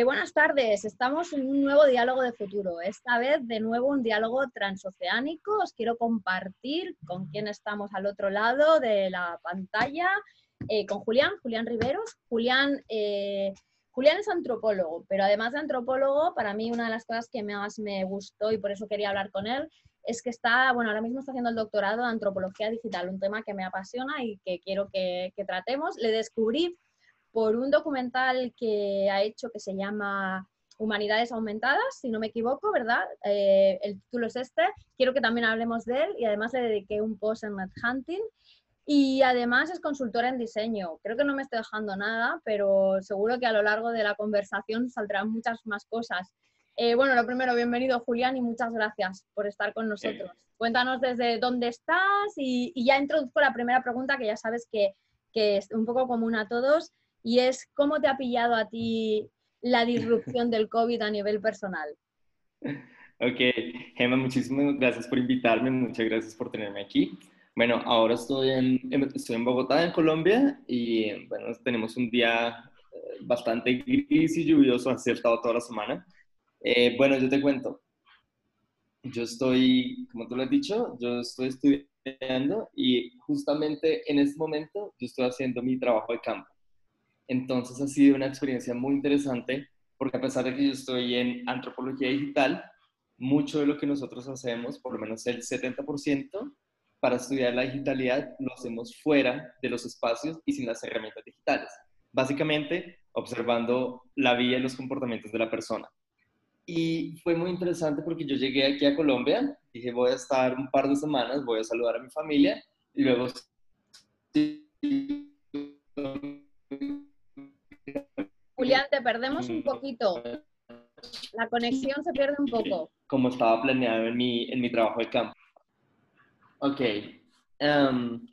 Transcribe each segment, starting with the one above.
Eh, buenas tardes, estamos en un nuevo diálogo de futuro. Esta vez de nuevo un diálogo transoceánico. Os quiero compartir con quién estamos al otro lado de la pantalla, eh, con Julián, Julián Riveros. Julián, eh, Julián es antropólogo, pero además de antropólogo, para mí una de las cosas que más me gustó y por eso quería hablar con él es que está, bueno, ahora mismo está haciendo el doctorado de antropología digital, un tema que me apasiona y que quiero que, que tratemos. Le descubrí por un documental que ha hecho que se llama Humanidades Aumentadas, si no me equivoco, ¿verdad? Eh, el título es este. Quiero que también hablemos de él y además le dediqué un post en Hunting. Y además es consultora en diseño. Creo que no me estoy dejando nada, pero seguro que a lo largo de la conversación saldrán muchas más cosas. Eh, bueno, lo primero, bienvenido Julián y muchas gracias por estar con nosotros. Cuéntanos desde dónde estás y, y, ya introduzco la primera pregunta que ya sabes que, que es un poco común a todos y es cómo te ha pillado a ti la disrupción del COVID a nivel personal. Ok, Gemma, muchísimas gracias por invitarme, muchas gracias por tenerme aquí. Bueno, ahora estoy en, estoy en Bogotá, en Colombia, y bueno, tenemos un día eh, bastante gris y lluvioso, ha estado toda la semana. Eh, bueno, yo te cuento, yo estoy, como tú lo has dicho, yo estoy estudiando y justamente en este momento yo estoy haciendo mi trabajo de campo. Entonces ha sido una experiencia muy interesante porque a pesar de que yo estoy en antropología digital, mucho de lo que nosotros hacemos, por lo menos el 70%, para estudiar la digitalidad lo hacemos fuera de los espacios y sin las herramientas digitales. Básicamente, observando la vida y los comportamientos de la persona. Y fue muy interesante porque yo llegué aquí a Colombia, dije voy a estar un par de semanas, voy a saludar a mi familia y luego Julián, te perdemos un poquito. La conexión se pierde un poco. Como estaba planeado en mi, en mi trabajo de campo. Ok. Um,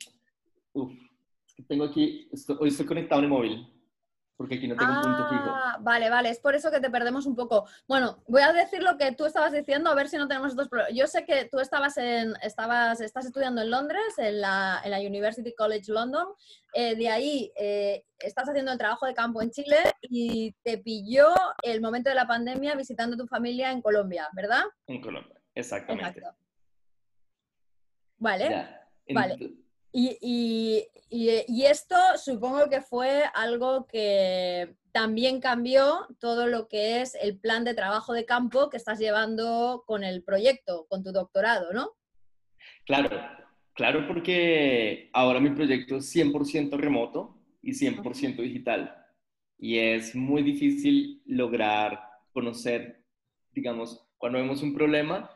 tengo aquí, hoy estoy conectado en el móvil porque aquí no tengo un punto fijo. Ah, vale, vale, es por eso que te perdemos un poco. Bueno, voy a decir lo que tú estabas diciendo, a ver si no tenemos dos problemas. Yo sé que tú estabas en, estabas, estás estudiando en Londres, en la, en la University College London, eh, de ahí eh, estás haciendo el trabajo de campo en Chile y te pilló el momento de la pandemia visitando a tu familia en Colombia, ¿verdad? En Colombia, exactamente. Vale, vale. Y, esto supongo que fue algo que también cambió todo lo que es el plan de trabajo de campo que estás llevando con el proyecto, con tu doctorado, ¿no? Claro, claro, porque ahora mi proyecto es 100% remoto y 100% digital. Y es muy difícil lograr conocer, digamos, cuando vemos un problema,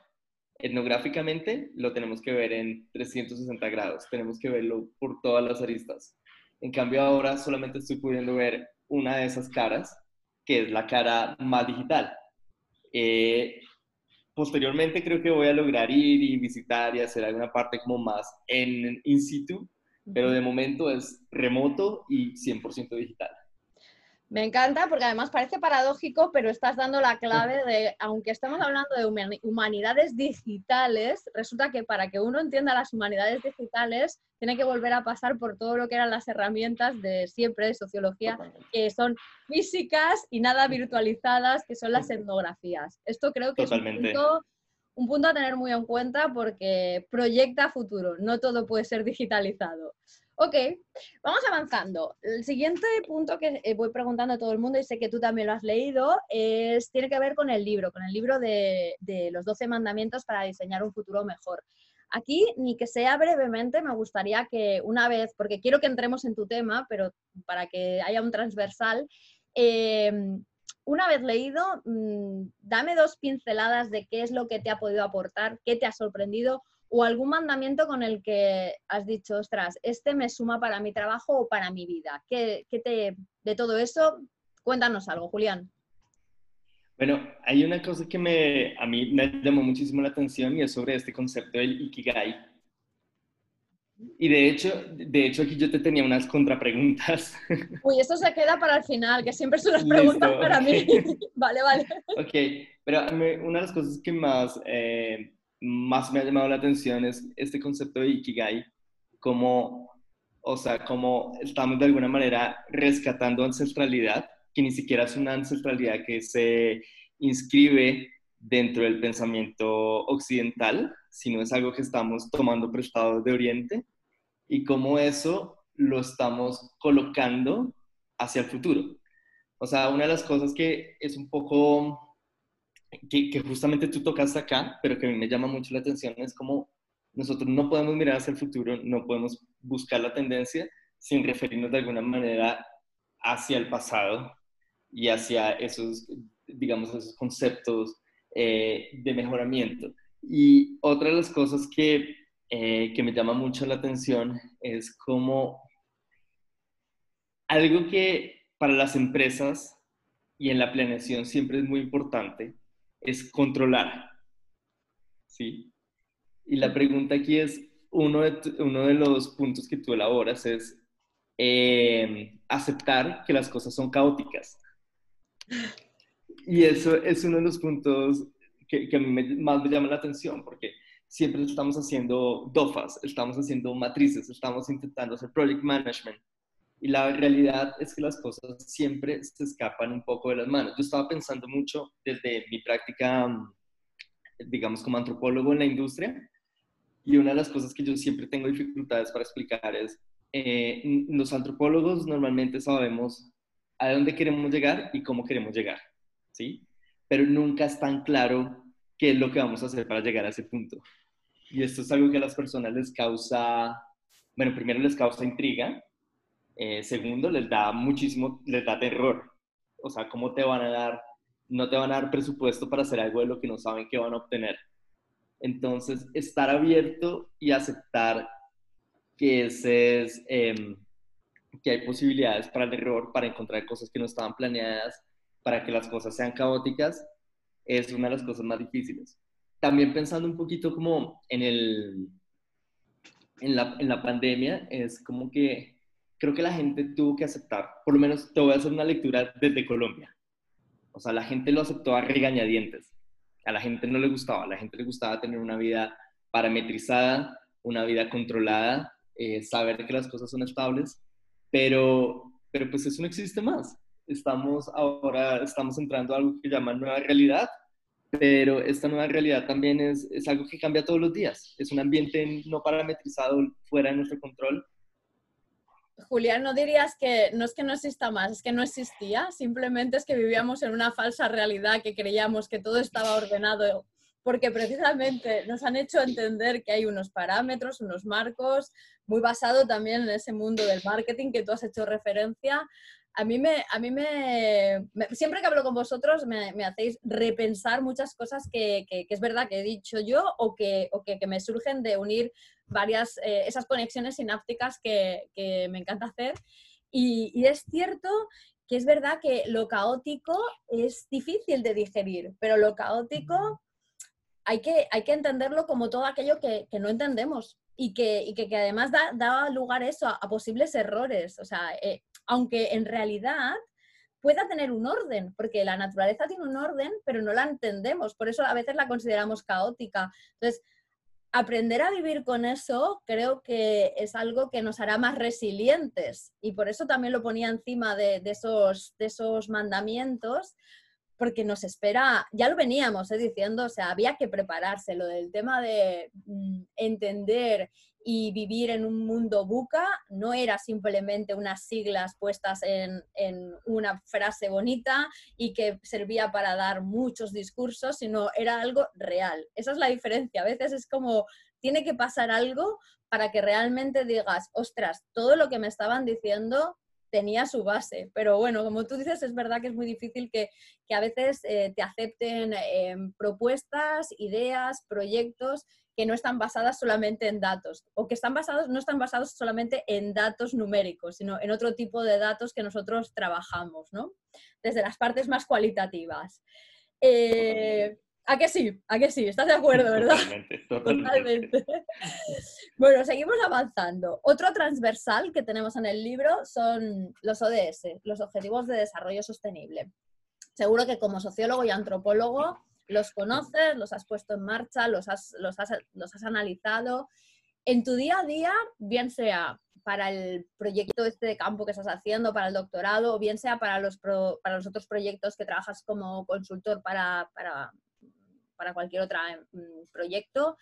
etnográficamente lo tenemos que ver en 360 grados, tenemos que verlo por todas las aristas. En cambio ahora solamente estoy pudiendo ver una de esas caras, que es la cara más digital. Eh, posteriormente creo que voy a lograr ir y visitar y hacer alguna parte como más en in situ, pero de momento es remoto y 100% digital. Me encanta porque además parece paradójico, pero estás dando la clave de, aunque estamos hablando de humanidades digitales, resulta que para que uno entienda las humanidades digitales, tiene que volver a pasar por todo lo que eran las herramientas de siempre de sociología, que son físicas y nada virtualizadas, que son las etnografías. Esto creo que es un punto, un punto a tener muy en cuenta porque proyecta futuro, no todo puede ser digitalizado. Ok, vamos avanzando. El siguiente punto que eh, voy preguntando a todo el mundo, y sé que tú también lo has leído, es, tiene que ver con el libro, con el libro de, los 12 mandamientos para diseñar un futuro mejor. Aquí, ni que sea brevemente, me gustaría que una vez, porque quiero que entremos en tu tema, pero para que haya un transversal, em, una vez leído, mm, dame dos pinceladas de qué es lo que te ha podido aportar, qué te ha sorprendido o algún mandamiento con el que has dicho, ostras, este me suma para mi trabajo o para mi vida. ¿Qué, te, de todo eso, cuéntanos algo, Julián. Bueno, hay una cosa que me, a mí me llamó muchísimo la atención y es sobre este concepto del Ikigai. Y de hecho, de hecho aquí yo te tenía unas contrapreguntas. Uy, esto se queda para el final, que siempre son las preguntas para mí. vale, vale. Ok, pero una de las cosas que más eh, más me ha llamado la atención es este concepto de Ikigai, como, o sea, como estamos de alguna manera rescatando ancestralidad que ni siquiera es una ancestralidad que se inscribe dentro del pensamiento occidental, sino es algo que estamos tomando prestado de Oriente y cómo eso lo estamos colocando hacia el futuro. O sea, una de las cosas que es un poco, que, que justamente tú tocas acá, pero que a mí me llama mucho la atención, es como nosotros no podemos mirar hacia el futuro, no podemos buscar la tendencia sin referirnos de alguna manera hacia el pasado y hacia esos, digamos, esos conceptos eh, de mejoramiento. Y otra de las cosas que, eh, que me llama mucho la atención es como algo que para las empresas y en la planeación siempre es muy importante, es controlar. ¿Sí? Y la pregunta aquí es, uno de, uno de los puntos que tú elaboras es eh, aceptar que las cosas son caóticas. Y eso es uno de los puntos que, que a mí más me llama la atención, porque siempre estamos haciendo DOFAs, estamos haciendo matrices, estamos intentando hacer project management. Y la realidad es que las cosas siempre se escapan un poco de las manos. Yo estaba pensando mucho desde mi práctica, digamos, como antropólogo en la industria, y una de las cosas que yo siempre tengo dificultades para explicar es, eh, los antropólogos normalmente sabemos a dónde queremos llegar y cómo queremos llegar, ¿sí? Pero nunca es tan claro qué es lo que vamos a hacer para llegar a ese punto. Y esto es algo que a las personas les causa, bueno, primero les causa intriga, eh, segundo les da muchísimo, les da terror. O sea, ¿cómo te van a dar, no te van a dar presupuesto para hacer algo de lo que no saben que van a obtener? Entonces, estar abierto y aceptar que, ese es, em, que hay posibilidades para el error, para encontrar cosas que no estaban planeadas, para que las cosas sean caóticas, es una de las cosas más difíciles. También pensando un poquito como en, el, en, la, en la pandemia, es como que creo que la gente tuvo que aceptar, por lo menos te voy a hacer una lectura desde Colombia. O sea, la gente lo aceptó a regañadientes a la gente no le gustaba, a la gente le gustaba tener una vida parametrizada, una vida controlada, eh, saber que las cosas son estables, pero, pero pues eso no existe más. Estamos ahora, estamos entrando a algo que llaman nueva realidad, pero esta nueva realidad también es, es algo que cambia todos los días. Es un ambiente no parametrizado fuera de nuestro control Julián, no dirías que no es que no exista más, es que no existía, simplemente es que vivíamos en una falsa realidad que creíamos que todo estaba ordenado, porque precisamente nos han hecho entender que hay unos parámetros, unos marcos, muy basado también en ese mundo del marketing que tú has hecho referencia, a mí me, a mí me, siempre que hablo con vosotros me, me hacéis repensar muchas cosas que, que, es verdad que he dicho yo o que, o que, me surgen de unir varias, eh, esas conexiones sinápticas que, me encanta hacer. Y, y, es cierto que es verdad que lo caótico es difícil de digerir, pero lo caótico hay que, hay que entenderlo como todo aquello que, no entendemos y que, y que, además da, da, lugar eso a, posibles errores. O sea, eh, aunque en realidad pueda tener un orden, porque la naturaleza tiene un orden, pero no la entendemos, por eso a veces la consideramos caótica. Entonces, aprender a vivir con eso creo que es algo que nos hará más resilientes y por eso también lo ponía encima de, esos, de esos mandamientos, porque nos espera, ya lo veníamos eh, diciendo, o sea, había que prepararse, lo del tema de mm, entender y vivir en un mundo buca no era simplemente unas siglas puestas en, en, una frase bonita y que servía para dar muchos discursos, sino era algo real. Esa es la diferencia. A veces es como, tiene que pasar algo para que realmente digas, ostras, todo lo que me estaban diciendo tenía su base. Pero bueno, como tú dices, es verdad que es muy difícil que, que a veces eh, te acepten eh, propuestas, ideas, proyectos que no están basadas solamente en datos o que están basados, no están basados solamente en datos numéricos, sino en otro tipo de datos que nosotros trabajamos, ¿no? Desde las partes más cualitativas. Eh, ¿A que sí? ¿A que sí? ¿Estás de acuerdo, verdad? Totalmente, totalmente. Bueno, seguimos avanzando. Otro transversal que tenemos en el libro son los ODS, los Objetivos de Desarrollo Sostenible. Seguro que como sociólogo y antropólogo los conoces, los has puesto en marcha, los has, los has, los has analizado. en tu día a día, bien sea para el proyecto este de campo que estás haciendo, para el doctorado, o bien sea para los, para los otros proyectos que trabajas como consultor para, para, para cualquier otro mm, proyecto,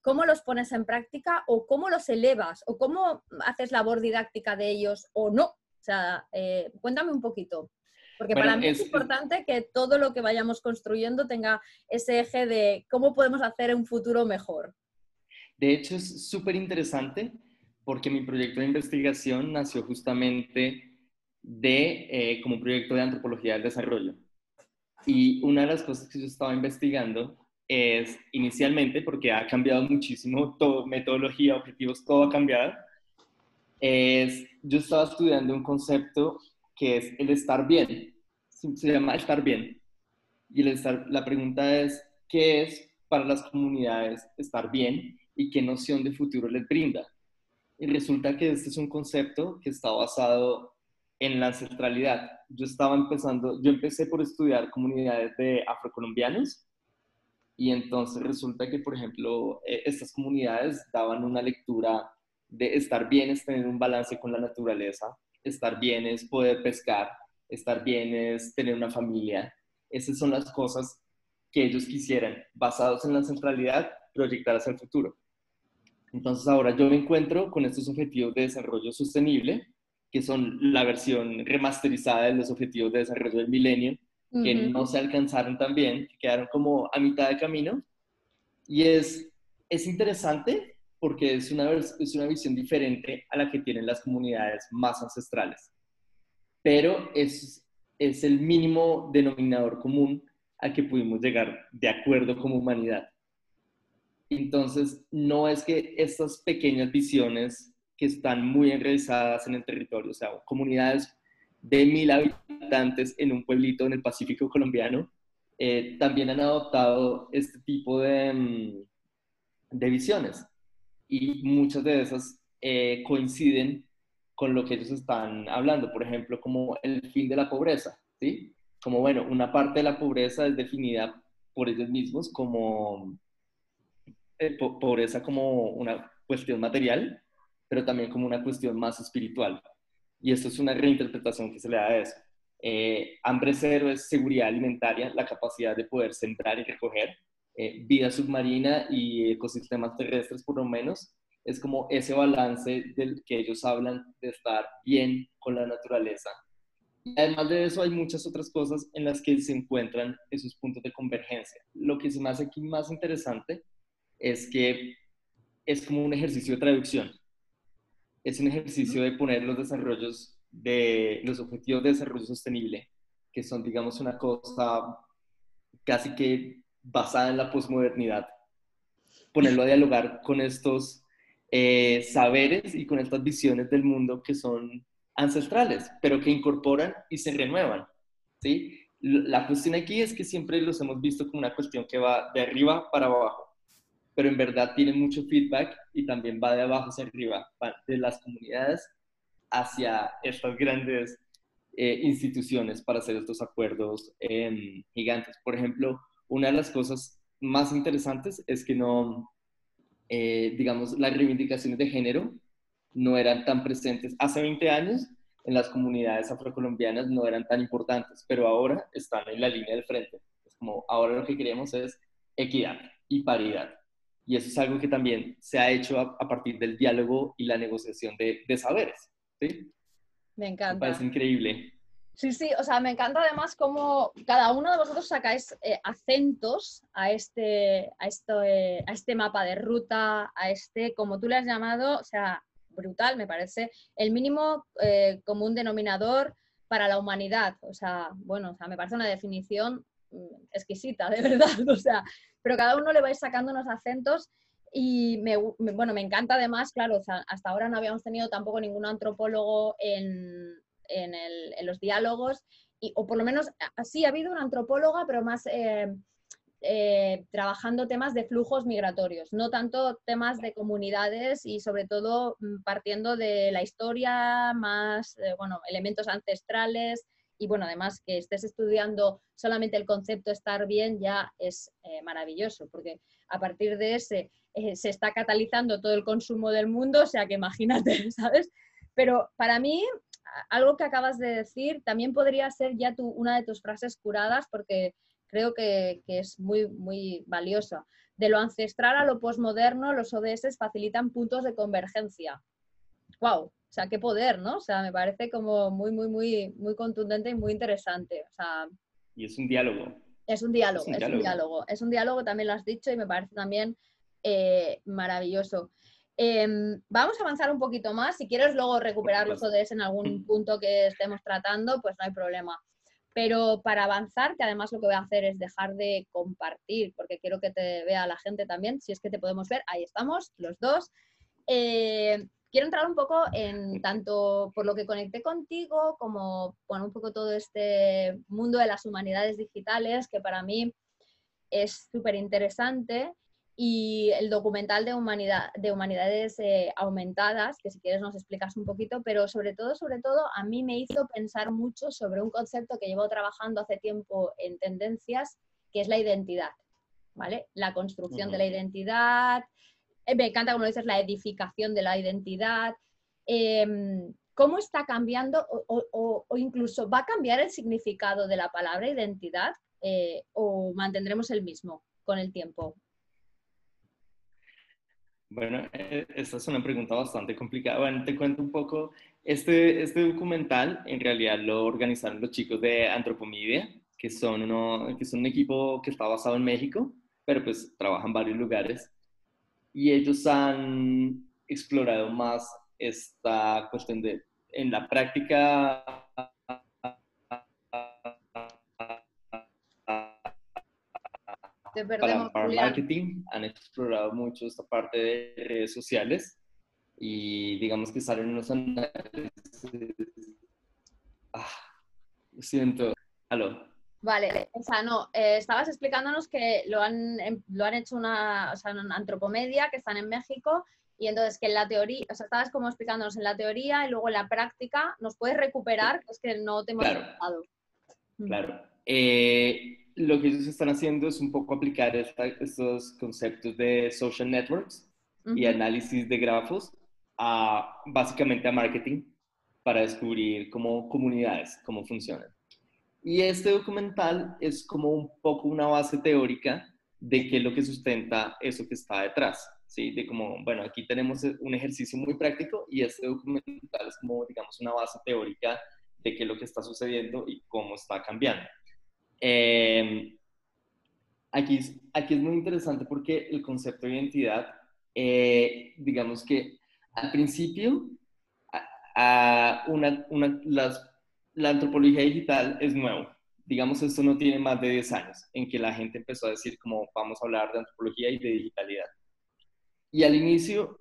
¿cómo los pones en práctica o cómo los elevas o cómo haces labor didáctica de ellos o no? O sea, eh, cuéntame un poquito. Porque para mí es, importante que todo lo que vayamos construyendo tenga ese eje de cómo podemos hacer un futuro mejor. De hecho, es súper interesante porque mi proyecto de investigación nació justamente de, eh, como proyecto de antropología del desarrollo. Y una de las cosas que yo estaba investigando es, inicialmente, porque ha cambiado muchísimo todo, metodología, objetivos, todo ha cambiado, es, yo estaba estudiando un concepto que es el estar bien. Se llama estar bien. Y el estar, la pregunta es, ¿qué es para las comunidades estar bien y qué noción de futuro les brinda? Y resulta que este es un concepto que está basado en la ancestralidad. Yo estaba empezando, yo empecé por estudiar comunidades de afrocolombianos y entonces resulta que, por ejemplo, e, estas comunidades daban una lectura de estar bien es tener un balance con la naturaleza, estar bien es poder pescar, estar bien es tener una familia. Esas son las cosas que ellos quisieran, basados en la centralidad, proyectar hacia el futuro. Entonces ahora yo me encuentro con estos objetivos de desarrollo sostenible, que son la versión remasterizada de los objetivos de desarrollo del milenio, que no se alcanzaron también, que quedaron como a mitad de camino. Y es, es interesante porque es una, es una visión diferente a la que tienen las comunidades más ancestrales. Pero es, es el mínimo denominador común al que pudimos llegar de acuerdo como humanidad. Entonces, no es que estas pequeñas visiones que están muy enraizadas en el territorio, o sea, comunidades de mil habitantes en un pueblito en el Pacífico colombiano, eh, también han adoptado este tipo de, mm, de visiones. Y muchas de esas eh, coinciden con lo que ellos están hablando, por ejemplo, como el fin de la pobreza, ¿sí? Como, bueno, una parte de la pobreza es definida por ellos mismos como eh, pobreza como una cuestión material, pero también como una cuestión más espiritual. Y esto es una reinterpretación que se le da a eso. Eh, hambre cero es seguridad alimentaria, la capacidad de poder sembrar y recoger. Eh, vida submarina y ecosistemas terrestres, por lo menos, es como ese balance del que ellos hablan de estar bien con la naturaleza. Además de eso, hay muchas otras cosas en las que se encuentran esos puntos de convergencia. Lo que se me hace aquí más interesante es que es como un ejercicio de traducción. Es un ejercicio de poner los desarrollos de los objetivos de desarrollo sostenible, que son, digamos, una cosa casi que basada en la posmodernidad, ponerlo a dialogar con estos eh, saberes y con estas visiones del mundo que son ancestrales, pero que incorporan y se renuevan. ¿sí? La cuestión aquí es que siempre los hemos visto como una cuestión que va de arriba para abajo pero en verdad tiene mucho feedback y también va de abajo hacia arriba, de las comunidades hacia estas grandes eh, instituciones para hacer estos acuerdos em, gigantes. Por ejemplo, una de las cosas más interesantes es que no, eh, digamos, las reivindicaciones de género no eran tan presentes. Hace 20 años en las comunidades afrocolombianas no eran tan importantes, pero ahora están en la línea del frente. Es como ahora lo que queremos es equidad y paridad. Y eso es algo que también se ha hecho a, partir del diálogo y la negociación de, de saberes. ¿sí? Me encanta. Me parece increíble. Sí, sí, o sea, me encanta además cómo cada uno de vosotros sacáis eh, acentos a este, a, esto, eh, a este mapa de ruta, a este, como tú le has llamado, o sea, brutal, me parece, el mínimo eh, común denominador para la humanidad. O sea, bueno, o sea, me parece una definición mm, exquisita, de verdad. O sea, pero cada uno le vais sacando unos acentos y me, bueno, me encanta además, claro, hasta ahora no habíamos tenido tampoco ningún antropólogo en, los diálogos, y, o por lo menos sí ha habido una antropóloga, pero más eh, eh, trabajando temas de flujos migratorios, no tanto temas de comunidades y sobre todo mm, partiendo de la historia, más, eh, bueno, elementos ancestrales y bueno, además que estés estudiando solamente el concepto estar bien ya es eh, maravilloso, porque a partir de ese eh, se está catalizando todo el consumo del mundo, o sea que imagínate, ¿sabes? Pero para mí, algo que acabas de decir también podría ser ya tu, una de tus frases curadas, porque creo que, que es muy, muy valiosa. De lo ancestral a lo posmoderno, los ODS facilitan puntos de convergencia. ¡Wow! O sea, qué poder, ¿no? O sea, me parece como muy, muy, muy, muy contundente y muy interesante. O sea, y es un diálogo. Es un diálogo, es un diálogo. Es un diálogo, también lo has dicho, y me parece también eh, maravilloso. Em, vamos a avanzar un poquito más. Si quieres luego recuperar los ODS en algún punto que estemos tratando, pues no hay problema. Pero para avanzar, que además lo que voy a hacer es dejar de compartir, porque quiero que te vea la gente también, si es que te podemos ver, ahí estamos, los dos. Eh, quiero entrar un poco en tanto por lo que conecté contigo, como bueno, un poco todo este mundo de las humanidades digitales, que para mí es súper interesante y el documental de, humanidad, de humanidades eh, aumentadas, que si quieres nos explicas un poquito, pero sobre todo, sobre todo, a mí me hizo pensar mucho sobre un concepto que llevo trabajando hace tiempo en tendencias, que es la identidad, ¿vale? La construcción de la identidad, me encanta como dices, la edificación de la identidad. Em, ¿Cómo está cambiando o, incluso va a cambiar el significado de la palabra identidad eh, o mantendremos el mismo con el tiempo? Bueno, eh, esta es una pregunta bastante complicada. Bueno, te cuento un poco. Este, este documental en realidad lo organizaron los chicos de Antropomedia, que son, uno, que son un equipo que está basado en México, pero pues trabaja en varios lugares. Y ellos han explorado más esta cuestión de, en la práctica para, marketing han explorado mucho esta parte de redes sociales y digamos que salen unos análisis. Ah, lo siento. Aló. Vale, o sea, no, eh, estabas explicándonos que lo han, em, lo han hecho una, o sea, una antropomedia, que están en México, y entonces que en la teoría, o sea, estabas como explicándonos en la teoría y luego en la práctica, ¿nos puedes recuperar? Es que no te hemos claro. Claro. Eh, lo que ellos están haciendo es un poco aplicar estos conceptos de social networks y análisis de grafos a básicamente a marketing para descubrir cómo comunidades, cómo funcionan. Y este documental es como un poco una base teórica de qué es lo que sustenta eso que está detrás, ¿sí? De como, bueno, aquí tenemos un ejercicio muy práctico y este documental es como, digamos, una base teórica de qué es lo que está sucediendo y cómo está cambiando. Eh, aquí, aquí es muy interesante porque el concepto de identidad, eh, digamos que al principio, a, una, una, las, la antropología digital es nuevo. Digamos, esto no tiene más de 10 años en que la gente empezó a decir como vamos a hablar de antropología y de digitalidad. Y al inicio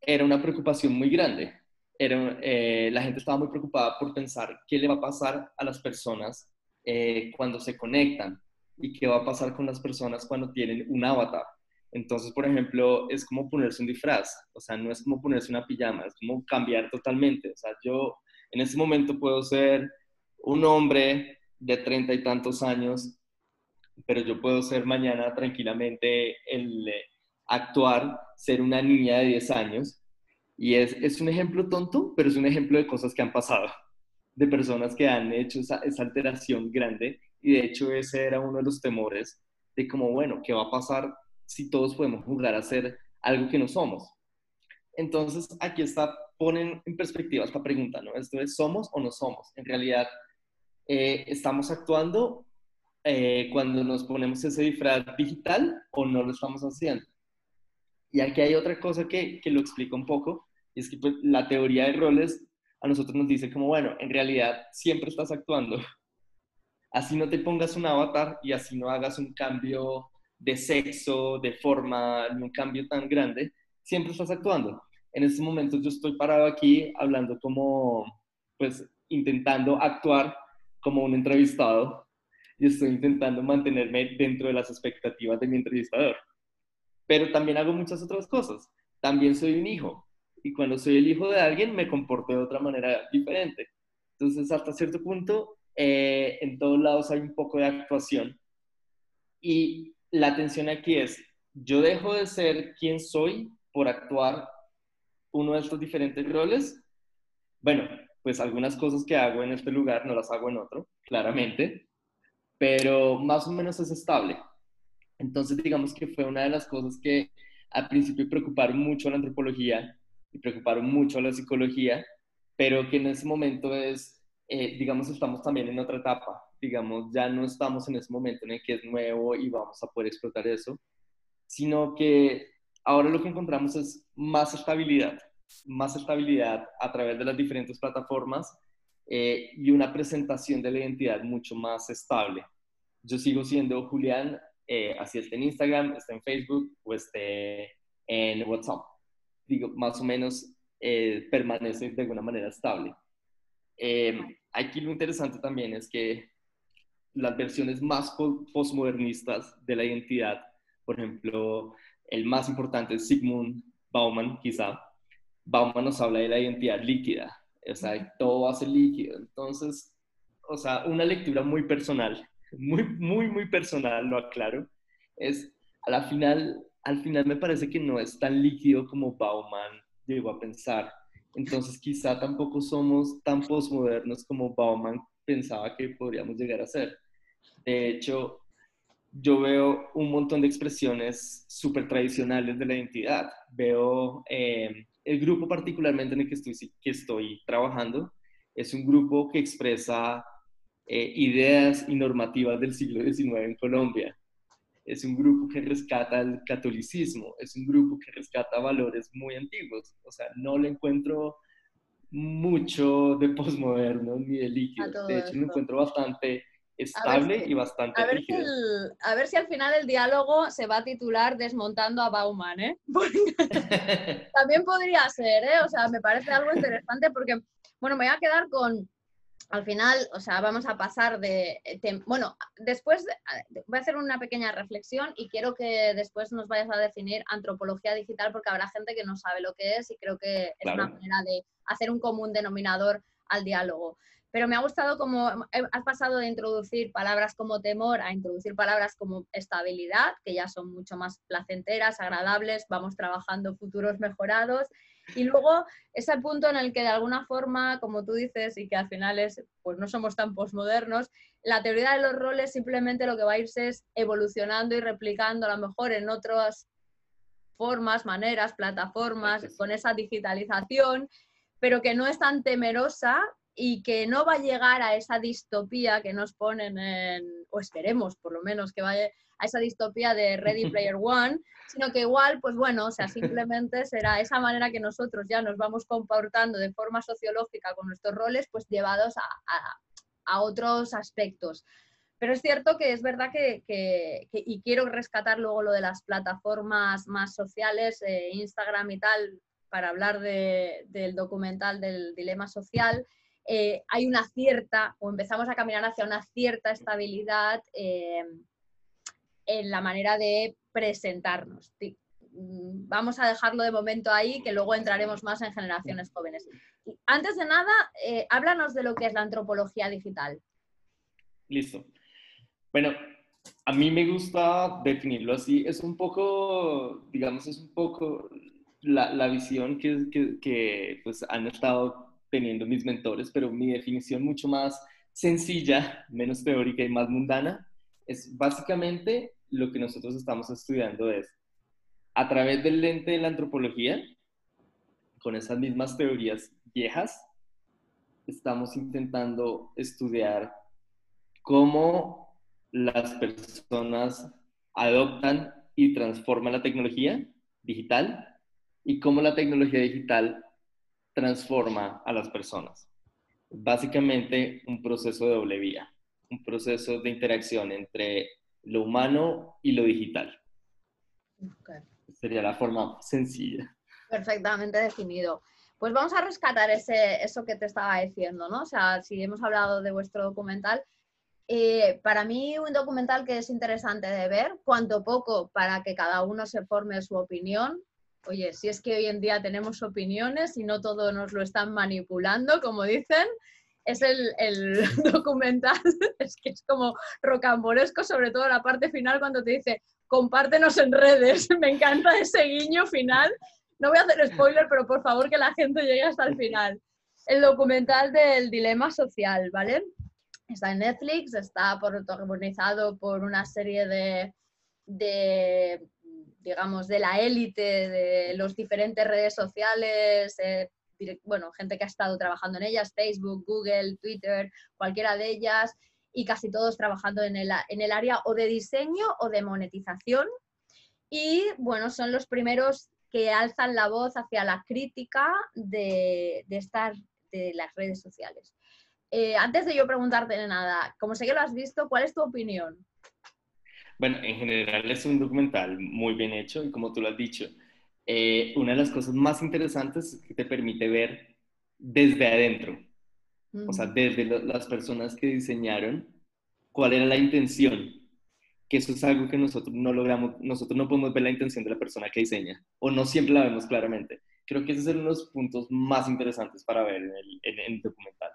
era una preocupación muy grande. Eh, la gente estaba muy preocupada por pensar qué le va a pasar a las personas eh, cuando se conectan y qué va a pasar con las personas cuando tienen un avatar. Entonces, por ejemplo, es como ponerse un disfraz, o sea, no es como ponerse una pijama, es como cambiar totalmente. O sea, yo en este momento puedo ser un hombre de treinta y tantos años, pero yo puedo ser mañana tranquilamente el eh, actuar, ser una niña de 10 años. Y es, es un ejemplo tonto, pero es un ejemplo de cosas que han pasado de personas que han hecho esa, alteración grande y de hecho ese era uno de los temores de como, bueno, ¿qué va a pasar si todos podemos jugar a ser algo que no somos? Entonces, aquí está, ponen en perspectiva esta pregunta, ¿no? Esto es, ¿somos o no somos? En realidad, eh, ¿estamos actuando eh, cuando nos ponemos ese disfraz digital o no lo estamos haciendo? Y aquí hay otra cosa que, que lo explica un poco, y es que pues, la teoría de roles a nosotros nos dice como, bueno, en realidad siempre estás actuando. Así no te pongas un avatar y así no hagas un cambio de sexo, de forma, un cambio tan grande, siempre estás actuando. En este momento yo estoy parado aquí hablando como, pues, intentando actuar como un entrevistado y estoy intentando mantenerme dentro de las expectativas de mi entrevistador. Pero también hago muchas otras cosas. También soy un hijo y cuando soy el hijo de alguien me comporto de otra manera diferente. Entonces, hasta cierto punto, eh, en todos lados hay un poco de actuación. Y la atención aquí es, yo dejo de ser quien soy por actuar uno de estos diferentes roles. Bueno, pues algunas cosas que hago en este lugar no las hago en otro, claramente, pero más o menos es estable. Entonces, digamos que fue una de las cosas que al principio preocuparon mucho a la antropología y preocuparon mucho a la psicología, pero que en ese momento es, eh, digamos, estamos también en otra etapa, digamos, ya no estamos en ese momento en el que es nuevo y vamos a poder explotar eso, sino que ahora lo que encontramos es más estabilidad, más estabilidad a través de las diferentes plataformas eh, y una presentación de la identidad mucho más estable. Yo sigo siendo Julián, eh, así está en Instagram, está en Facebook o esté en WhatsApp. Digo, más o menos eh, permanece de alguna manera estable. aquí lo interesante también es que las versiones más postmodernistas de la identidad, por ejemplo, el más importante es Sigmund Bauman, quizá, Bauman nos habla de la identidad líquida, o sea, todo va a ser líquido. Entonces, o sea, una lectura muy personal, muy, muy, muy personal, lo aclaro, es, a la final, al final me parece que no es tan líquido como Bauman llegó a pensar. Entonces, quizá tampoco somos tan posmodernos como Bauman pensaba que podríamos llegar a ser. De hecho, yo veo un montón de expresiones súper tradicionales de la identidad. Veo eh, el grupo particularmente en el que estoy, que estoy trabajando es un grupo que expresa eh, ideas y normativas del siglo XIX en Colombia. Es un grupo que rescata el catolicismo, es un grupo que rescata valores muy antiguos. O sea, no le encuentro mucho de posmoderno ni de líquido. De hecho, lo encuentro bastante estable y bastante a ver, si a ver si al final el diálogo se va a titular Desmontando a Bauman, ¿eh? también podría ser, ¿eh? O sea, me parece algo interesante porque, bueno, me voy a quedar con, al final, o sea, vamos a pasar de, bueno, después voy a hacer una pequeña reflexión y quiero que después nos vayas a definir antropología digital porque habrá gente que no sabe lo que es y creo que es una manera de hacer un común denominador al diálogo pero me ha gustado cómo has pasado de introducir palabras como temor a introducir palabras como estabilidad, que ya son mucho más placenteras, agradables, vamos trabajando futuros mejorados. Y luego ese punto en el que de alguna forma, como tú dices, y que al final es, pues no somos tan posmodernos, la teoría de los roles simplemente lo que va a irse es evolucionando y replicando a lo mejor en otras formas, maneras, plataformas, con esa digitalización, pero que no es tan temerosa y que no va a llegar a esa distopía que nos ponen en, o esperemos por lo menos que vaya a esa distopía de Ready Player One, sino que igual, pues bueno, o sea, simplemente será esa manera que nosotros ya nos vamos comportando de forma sociológica con nuestros roles, pues llevados a, otros aspectos. Pero es cierto que es verdad que, y quiero rescatar luego lo de las plataformas más sociales, eh, Instagram y tal, para hablar del documental del dilema social, eh, hay una cierta, o empezamos a caminar hacia una cierta estabilidad eh, en la manera de presentarnos. Mm, vamos a dejarlo de momento ahí, que luego entraremos más en generaciones jóvenes. Antes de nada, eh, háblanos de lo que es la antropología digital. Listo. Bueno, a mí me gusta definirlo así. Es un poco, digamos, es un poco la, visión que, que, que pues, han estado teniendo mis mentores, pero mi definición mucho más sencilla, menos teórica y más mundana, es básicamente lo que nosotros estamos estudiando es, a través del lente de la antropología, con esas mismas teorías viejas, estamos intentando estudiar cómo las personas adoptan y transforman la tecnología digital y cómo la tecnología digital transforma a las personas. Básicamente un proceso de doble vía, un proceso de interacción entre lo humano y lo digital. Sería la forma sencilla. Perfectamente definido. Pues vamos a rescatar ese, eso que te estaba diciendo, ¿no? O sea, si hemos hablado de vuestro documental, eh, para mí un documental que es interesante de ver, cuanto poco para que cada uno se forme su opinión, oye, si es que hoy en día tenemos opiniones y no todo nos lo están manipulando, como dicen, es el, el documental, es que es como rocambolesco, sobre todo la parte final cuando te dice, compártenos en redes. Me encanta ese guiño final. No voy a hacer spoiler, pero por favor que la gente llegue hasta el final. El documental del dilema social, ¿vale? Está en Netflix, está protagonizado por una serie de, de digamos, de la élite de las diferentes redes sociales, eh, bueno, gente que ha estado trabajando en ellas, Facebook, Google, Twitter, cualquiera de ellas, y casi todos trabajando en el, en el área o de diseño o de monetización. Y bueno, son los primeros que alzan la voz hacia la crítica de, de, estar, de las redes sociales. Eh, antes de yo preguntarte nada, como sé que lo has visto, ¿cuál es tu opinión? Bueno, en general es un documental muy bien hecho y como tú lo has dicho, eh, una de las cosas más interesantes es que te permite ver desde adentro, o sea, desde las personas que diseñaron, cuál era la intención, que eso es algo que nosotros no logramos, nosotros no podemos ver la intención de la persona que diseña, o no siempre la vemos claramente. Creo que ese es uno de los puntos más interesantes para ver en el, en el documental.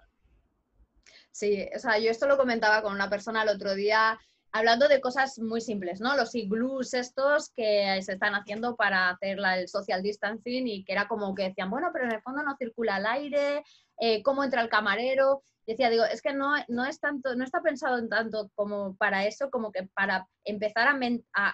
Sí, o sea, yo esto lo comentaba con una persona el otro día, hablando de cosas muy simples, ¿no? Los igloos estos que se están haciendo para hacer el social distancing y que era como que decían, bueno, pero en el fondo no circula el aire, eh, cómo entra el camarero. decía, digo, es que no, no, es tanto, no está pensado en tanto como para eso, como que para empezar a,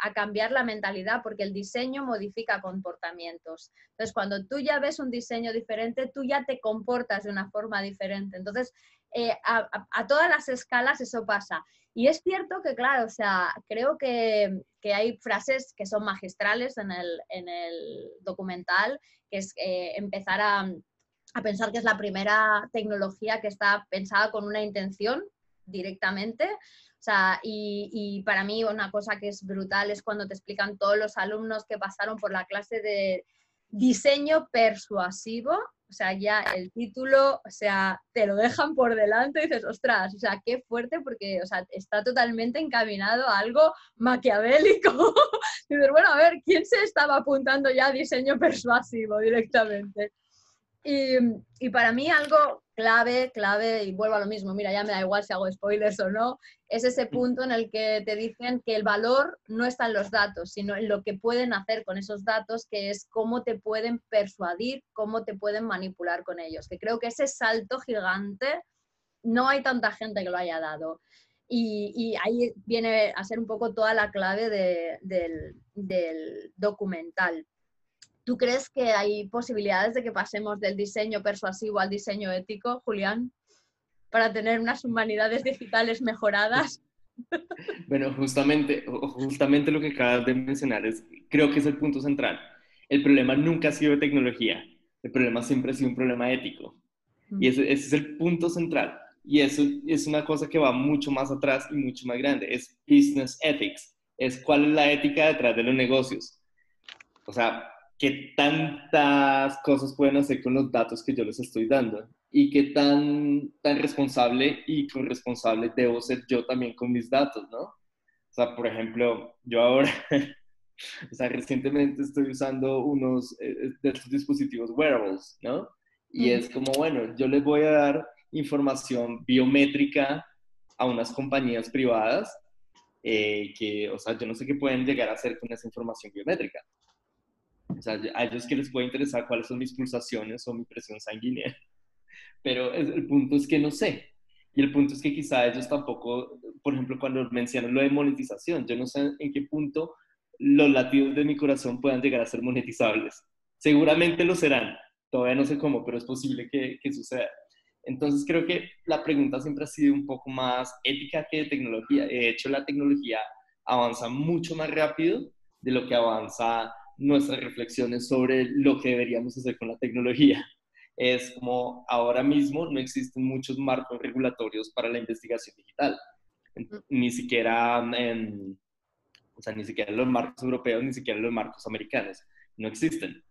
a, cambiar la mentalidad, porque el diseño modifica comportamientos. Entonces, cuando tú ya ves un diseño diferente, tú ya te comportas de una forma diferente. Entonces, eh, a, a, todas las escalas eso pasa. Y es cierto que, claro, o sea, creo que, que hay frases que son magistrales en el, en el documental, que es eh, empezar a, a pensar que es la primera tecnología que está pensada con una intención directamente. O sea, y, y, para mí una cosa que es brutal es cuando te explican todos los alumnos que pasaron por la clase de diseño persuasivo. O sea, ya el título, o sea, te lo dejan por delante y dices, ostras, o sea, qué fuerte porque, o sea, está totalmente encaminado a algo maquiavélico. dices, bueno, a ver, ¿quién se estaba apuntando ya a diseño persuasivo directamente? Y, para mí algo clave, clave, y vuelvo a lo mismo, mira, ya me da igual si hago spoilers o no, es ese punto en el que te dicen que el valor no está en los datos, sino en lo que pueden hacer con esos datos, que es cómo te pueden persuadir, cómo te pueden manipular con ellos. Que creo que ese salto gigante no hay tanta gente que lo haya dado. Y, ahí viene a ser un poco toda la clave del, del documental. ¿Tú crees que hay posibilidades de que pasemos del diseño persuasivo al diseño ético, Julián, para tener unas humanidades digitales mejoradas? Bueno, justamente, justamente lo que acabas de mencionar es, creo que es el punto central. El problema nunca ha sido tecnología, el problema siempre ha sido un problema ético. Y ese, ese es el punto central. Y eso es una cosa que va mucho más atrás y mucho más grande. Es business ethics. Es cuál es la ética detrás de los negocios. O sea, qué tantas cosas pueden hacer con los datos que yo les estoy dando y qué tan, tan responsable y corresponsable debo ser yo también con mis datos, ¿no? O sea, por ejemplo, yo ahora, o sea, recientemente estoy usando unos eh, eh, de estos dispositivos wearables, ¿no? Y es como, bueno, yo les voy a dar información biométrica a unas compañías privadas eh, que, o sea, yo no sé qué pueden llegar a hacer con esa información biométrica. O sea, a ellos que les puede interesar cuáles son mis pulsaciones o mi presión sanguínea. Pero el punto es que no sé. Y el punto es que quizá ellos tampoco, por ejemplo, cuando mencionan lo de monetización, yo no sé en qué punto los latidos de mi corazón puedan llegar a ser monetizables. Seguramente lo serán. Todavía no sé cómo, pero es posible que, que suceda. Entonces creo que la pregunta siempre ha sido un poco más ética que de tecnología. De hecho, la tecnología avanza mucho más rápido de lo que avanza nuestras reflexiones sobre lo que deberíamos hacer con la tecnología. Es como ahora mismo no existen muchos marcos regulatorios para la investigación digital, mm. ni siquiera, en, o sea, ni siquiera los marcos europeos, ni siquiera los marcos americanos, no existen.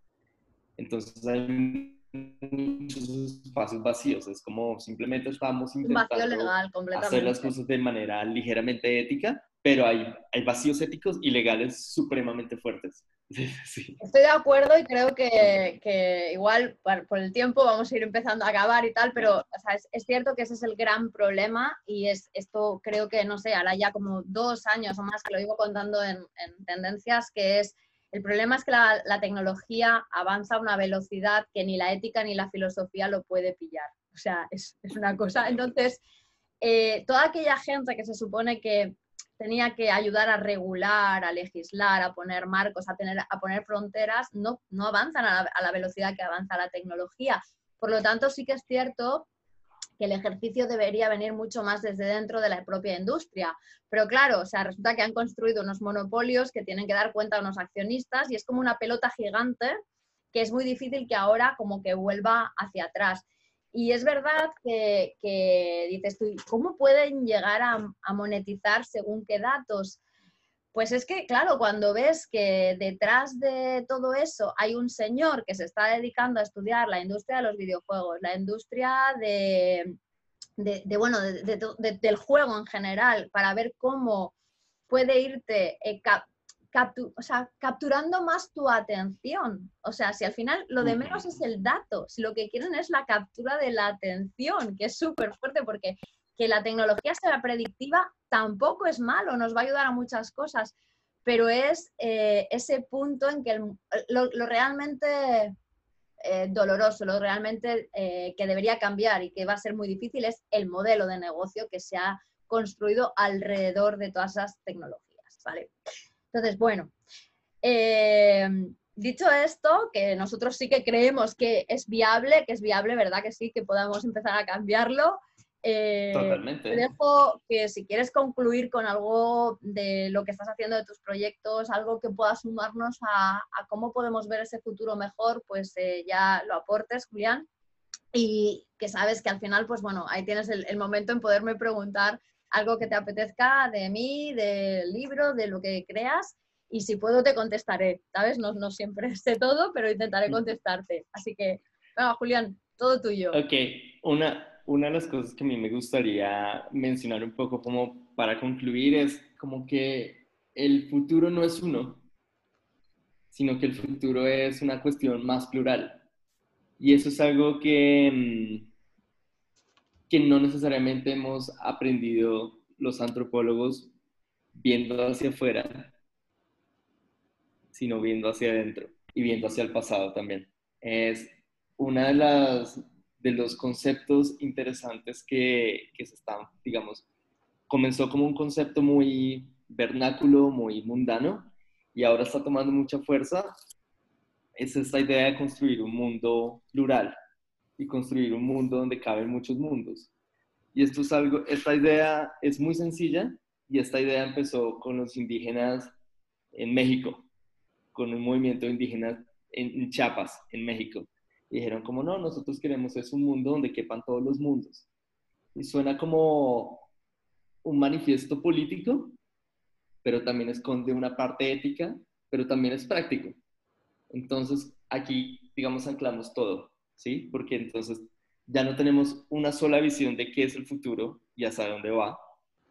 Entonces hay muchos espacios vacíos, es como simplemente estamos intentando legal, hacer las cosas de manera ligeramente ética, pero hay, hay vacíos éticos y legales supremamente fuertes. Estoy de acuerdo y creo que, que igual por, el tiempo vamos a ir empezando a acabar y tal, pero es, cierto que ese es el gran problema y es esto creo que, no sé, ahora ya como dos años o más que lo digo contando en, en tendencias, que es el problema es que la, la, tecnología avanza a una velocidad que ni la ética ni la filosofía lo puede pillar. O sea, es, es una cosa. Entonces, eh, toda aquella gente que se supone que tenía que ayudar a regular, a legislar, a poner marcos, a, tener, a poner fronteras, no, no avanzan a la, velocidad que avanza la tecnología. Por lo tanto, sí que es cierto que el ejercicio debería venir mucho más desde dentro de la propia industria. Pero claro, o sea, resulta que han construido unos monopolios que tienen que dar cuenta a unos accionistas y es como una pelota gigante que es muy difícil que ahora como que vuelva hacia atrás. Y es verdad que, dices tú, ¿cómo pueden llegar a, monetizar según qué datos? Pues es que, claro, cuando ves que detrás de todo eso hay un señor que se está dedicando a estudiar la industria de los videojuegos, la industria de, bueno, del juego en general, para ver cómo puede irte eh, capturando más tu atención. O sea, si al final lo de menos es el dato, si lo que quieren es la captura de la atención, que es súper fuerte porque que la tecnología sea predictiva tampoco es malo, nos va a ayudar a muchas cosas, pero es eh, ese punto en que lo, realmente eh, doloroso, lo realmente eh, que debería cambiar y que va a ser muy difícil es el modelo de negocio que se ha construido alrededor de todas esas tecnologías. ¿vale? Entonces, bueno, eh, dicho esto, que nosotros sí que creemos que es viable, que es viable, ¿verdad? Que sí, que podamos empezar a cambiarlo. Eh, Totalmente. Te dejo que si quieres concluir con algo de lo que estás haciendo de tus proyectos, algo que pueda sumarnos a, cómo podemos ver ese futuro mejor, pues eh, ya lo aportes, Julián. Y que sabes que al final, pues bueno, ahí tienes el, el momento en poderme preguntar algo que te apetezca de mí, del libro, de lo que creas. Y si puedo, te contestaré, ¿sabes? No, no siempre sé todo, pero intentaré contestarte. Así que, venga, Julián, todo tuyo. Ok, una, una de las cosas que a mí me gustaría mencionar un poco como para concluir es como que el futuro no es uno, sino que el futuro es una cuestión más plural. Y eso es algo que, mm, que no necesariamente hemos aprendido los antropólogos viendo hacia afuera, sino viendo hacia adentro y viendo hacia el pasado también. Es una de las de los conceptos interesantes que, que se están, digamos, comenzó como un concepto muy vernáculo, muy mundano, y ahora está tomando mucha fuerza, es esta idea de construir un mundo plural, y construir un mundo donde caben muchos mundos. Y esto es algo, esta idea es muy sencilla y esta idea empezó con los indígenas en México, con un movimiento indígena en, Chiapas, en México. Y dijeron como no, nosotros queremos es un mundo donde quepan todos los mundos. Y suena como un manifiesto político, pero también esconde una parte ética, pero también es práctico. Entonces, aquí, digamos, anclamos todo. ¿Sí? Porque entonces ya no tenemos una sola visión de qué es el futuro y hacia dónde va,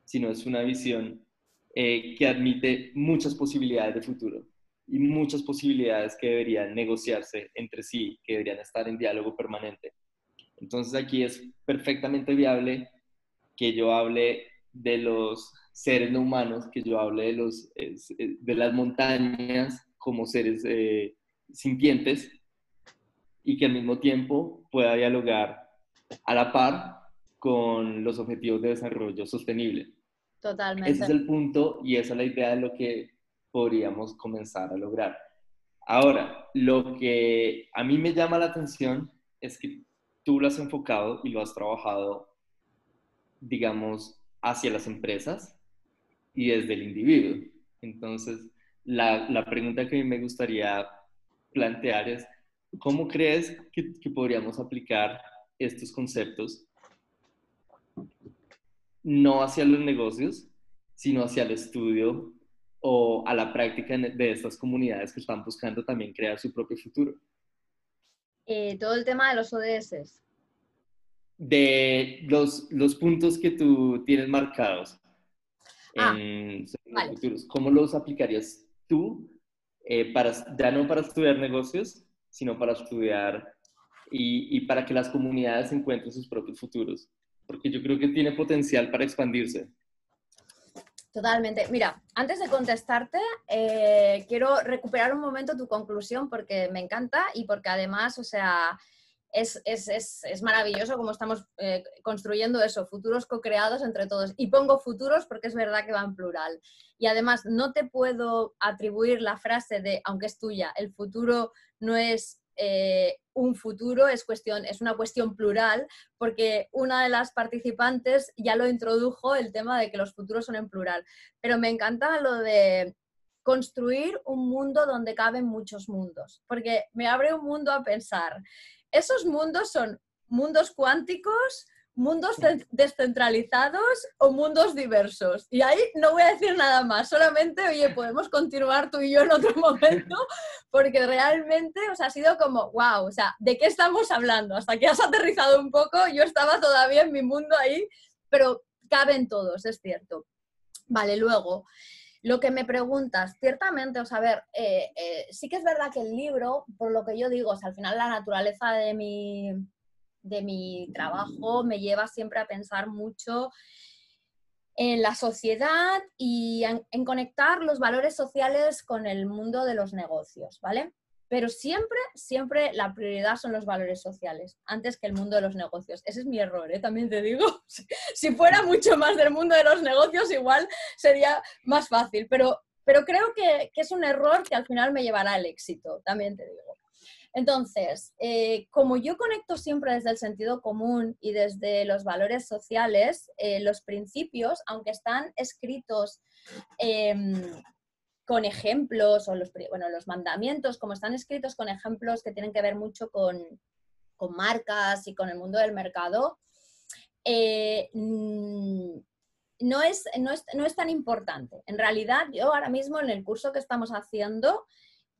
sino es una visión eh, que admite muchas posibilidades de futuro y muchas posibilidades que deberían negociarse entre sí, que deberían estar en diálogo permanente. Entonces aquí es perfectamente viable que yo hable de los seres no humanos, que yo hable de, los, de las montañas como seres eh, sintientes, y que al mismo tiempo pueda dialogar a la par con los objetivos de desarrollo sostenible. Totalmente. Ese es el punto y esa es la idea de lo que podríamos comenzar a lograr. Ahora, lo que a mí me llama la atención es que tú lo has enfocado y lo has trabajado, digamos, hacia las empresas y desde el individuo. Entonces, la, la pregunta que a mí me gustaría plantear es, ¿Cómo crees que, podríamos aplicar estos conceptos no hacia los negocios, sino hacia el estudio o a la práctica de estas comunidades que están buscando también crear su propio futuro? Eh, todo el tema de los ODS. De los, los puntos que tú tienes marcados. ah, en los futuros. ¿Cómo los aplicarías tú eh, para, ya no para estudiar negocios, sino para estudiar y, y para que las comunidades encuentren sus propios futuros? Porque yo creo que tiene potencial para expandirse. Totalmente. Mira, antes de contestarte, eh, quiero recuperar un momento tu conclusión porque me encanta y porque además, o sea, es, es, es, es maravilloso cómo estamos eh, construyendo eso, futuros co-creados entre todos. Y pongo futuros porque es verdad que va en plural. Y además, no te puedo atribuir la frase de, aunque es tuya, el futuro no es eh, un futuro es, cuestión, es una cuestión plural, porque una de las participantes ya lo introdujo el tema de que los futuros son en plural. Pero me encanta lo de construir un mundo donde caben muchos mundos, porque me abre un mundo a pensar. Esos mundos son mundos cuánticos, mundos descentralizados o mundos diversos. Y ahí no voy a decir nada más, solamente, oye, podemos continuar tú y yo en otro momento, porque realmente, o sea, ha sido como, wow, o sea, ¿de qué estamos hablando? Hasta que has aterrizado un poco, yo estaba todavía en mi mundo ahí, pero caben todos, es cierto. Vale, luego, lo que me preguntas, ciertamente, o sea, a ver, eh, eh, sí que es verdad que el libro, por lo que yo digo, o sea, al final la naturaleza de mi, de mi trabajo me lleva siempre a pensar mucho en la sociedad y en, conectar los valores sociales con el mundo de los negocios, ¿vale? Pero siempre, siempre la prioridad son los valores sociales, antes que el mundo de los negocios. Ese es mi error, ¿eh? también te digo. Si fuera mucho más del mundo de los negocios, igual sería más fácil, pero, pero creo que, que es un error que al final me llevará al éxito, también te digo. Entonces, eh, como yo conecto siempre desde el sentido común y desde los valores sociales, eh, los principios, aunque están escritos em, con ejemplos, o los, mandamientos, como están escritos con ejemplos que tienen que ver mucho con, marcas y con el mundo del mercado, eh, mm, no es tan importante. En realidad, yo ahora mismo en el curso que estamos haciendo,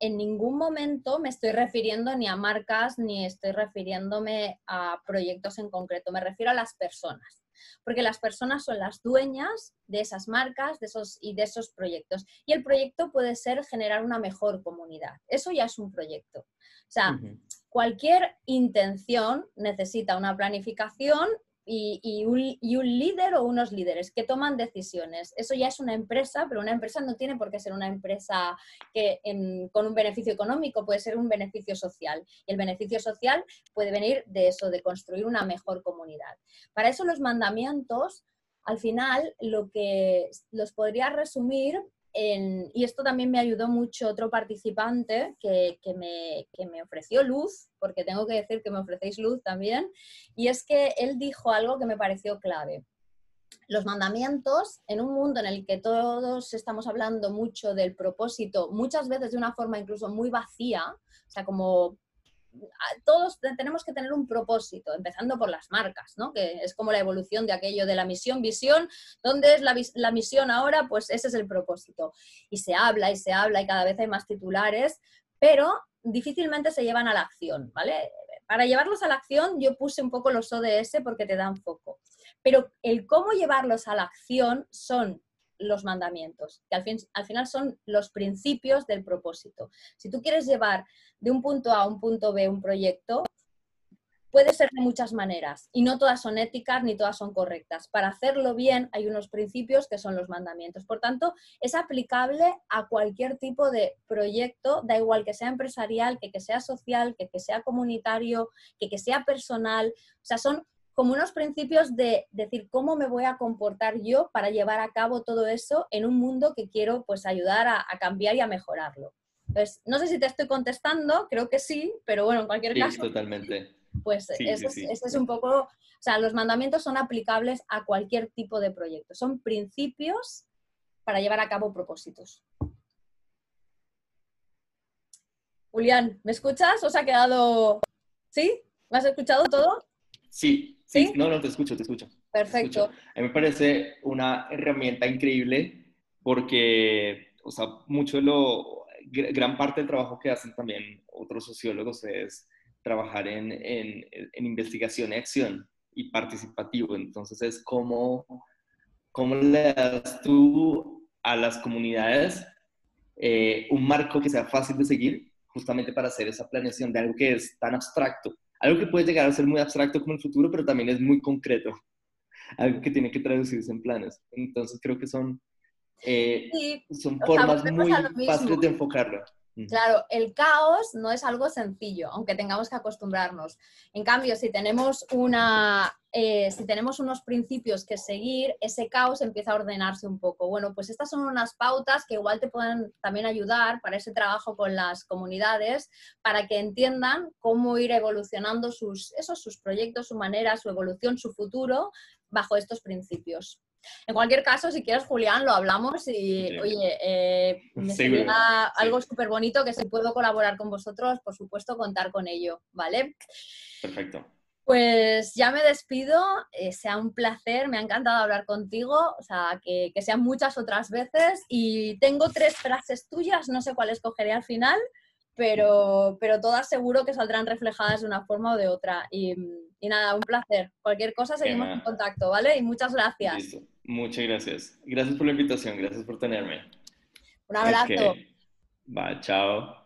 en ningún momento me estoy refiriendo ni a marcas ni estoy refiriéndome a proyectos en concreto, me refiero a las personas, porque las personas son las dueñas de esas marcas de esos, y de esos proyectos. Y el proyecto puede ser generar una mejor comunidad. Eso ya es un proyecto. O sea, cualquier intención necesita una planificación y, un, líder o unos líderes que toman decisiones. Eso ya es una empresa, pero una empresa no tiene por qué ser una empresa que con un beneficio económico, puede ser un beneficio social. Y el beneficio social puede venir de eso, de construir una mejor comunidad. Para eso los mandamientos, al final, lo que los podría resumir y esto también me ayudó mucho otro participante que, me, me, ofreció luz, porque tengo que decir que me ofrecéis luz también, y es que él dijo algo que me pareció clave. Los mandamientos, en un mundo en el que todos estamos hablando mucho del propósito, muchas veces de una forma incluso muy vacía, o sea, como todos tenemos que tener un propósito, empezando por las marcas, ¿no? que es como la evolución de aquello de la misión, visión, ¿dónde es la, misión ahora? Pues ese es el propósito. Y se habla y se habla y cada vez hay más titulares, pero difícilmente se llevan a la acción, ¿vale? Para llevarlos a la acción yo puse un poco los ODS porque te dan foco, pero el cómo llevarlos a la acción son los mandamientos, que al, fin, al final son los principios del propósito. Si tú quieres llevar de un punto A a un punto B un proyecto, puede ser de muchas maneras y no todas son éticas ni todas son correctas. Para hacerlo bien hay unos principios que son los mandamientos. Por tanto, es aplicable a cualquier tipo de proyecto, da igual que sea empresarial, que, que sea social, que, que sea comunitario, que, que sea personal. O sea, son como unos principios de decir cómo me voy a comportar yo para llevar a cabo todo eso en un mundo que quiero pues ayudar a, cambiar y a mejorarlo. Entonces, no sé si te estoy contestando, creo que sí, pero bueno, en cualquier sí, caso. totalmente. Pues ese, es, un poco, o sea, los mandamientos son aplicables a cualquier tipo de proyecto. Son principios para llevar a cabo propósitos. Julián, ¿me escuchas? ¿Os ha quedado... ¿Sí? ¿Me has escuchado todo? Sí, Sí, no, no, te escucho, te escucho. Perfecto. A mí me parece una herramienta increíble porque, o sea, mucho de lo, gran parte del trabajo que hacen también otros sociólogos es trabajar en, en, en investigación y acción y participativo. Entonces es como ¿cómo le das tú a las comunidades eh, un marco que sea fácil de seguir justamente para hacer esa planeación de algo que es tan abstracto? Algo que puede llegar a ser muy abstracto como el futuro, pero también es muy concreto. Algo que tiene que traducirse en planes. Entonces creo que son, eh, son formas muy fáciles de enfocarlo. Claro, el caos no es algo sencillo, aunque tengamos que acostumbrarnos. En cambio, si tenemos, una, eh, si tenemos unos principios que seguir, ese caos empieza a ordenarse un poco. Bueno, pues estas son unas pautas que igual te pueden también ayudar para ese trabajo con las comunidades, para que entiendan cómo ir evolucionando sus, esos, sus proyectos, su manera, su evolución, su futuro bajo estos principios. En cualquier caso, si quieres, Julián, lo hablamos y, oye, eh, me sería algo súper bonito que si puedo colaborar con vosotros, por supuesto, contar con ello, ¿vale? Perfecto. Pues ya me despido, eh, sea un placer, me ha encantado hablar contigo, o sea, que, que, sean muchas otras veces y tengo tres frases tuyas, no sé cuál escogeré al final, pero, pero todas seguro que saldrán reflejadas de una forma o de otra. Y, y nada, un placer. Cualquier cosa seguimos en contacto, ¿vale? Y muchas gracias. Muchas gracias. Gracias por la invitación, gracias por tenerme. Un abrazo. Va, chao.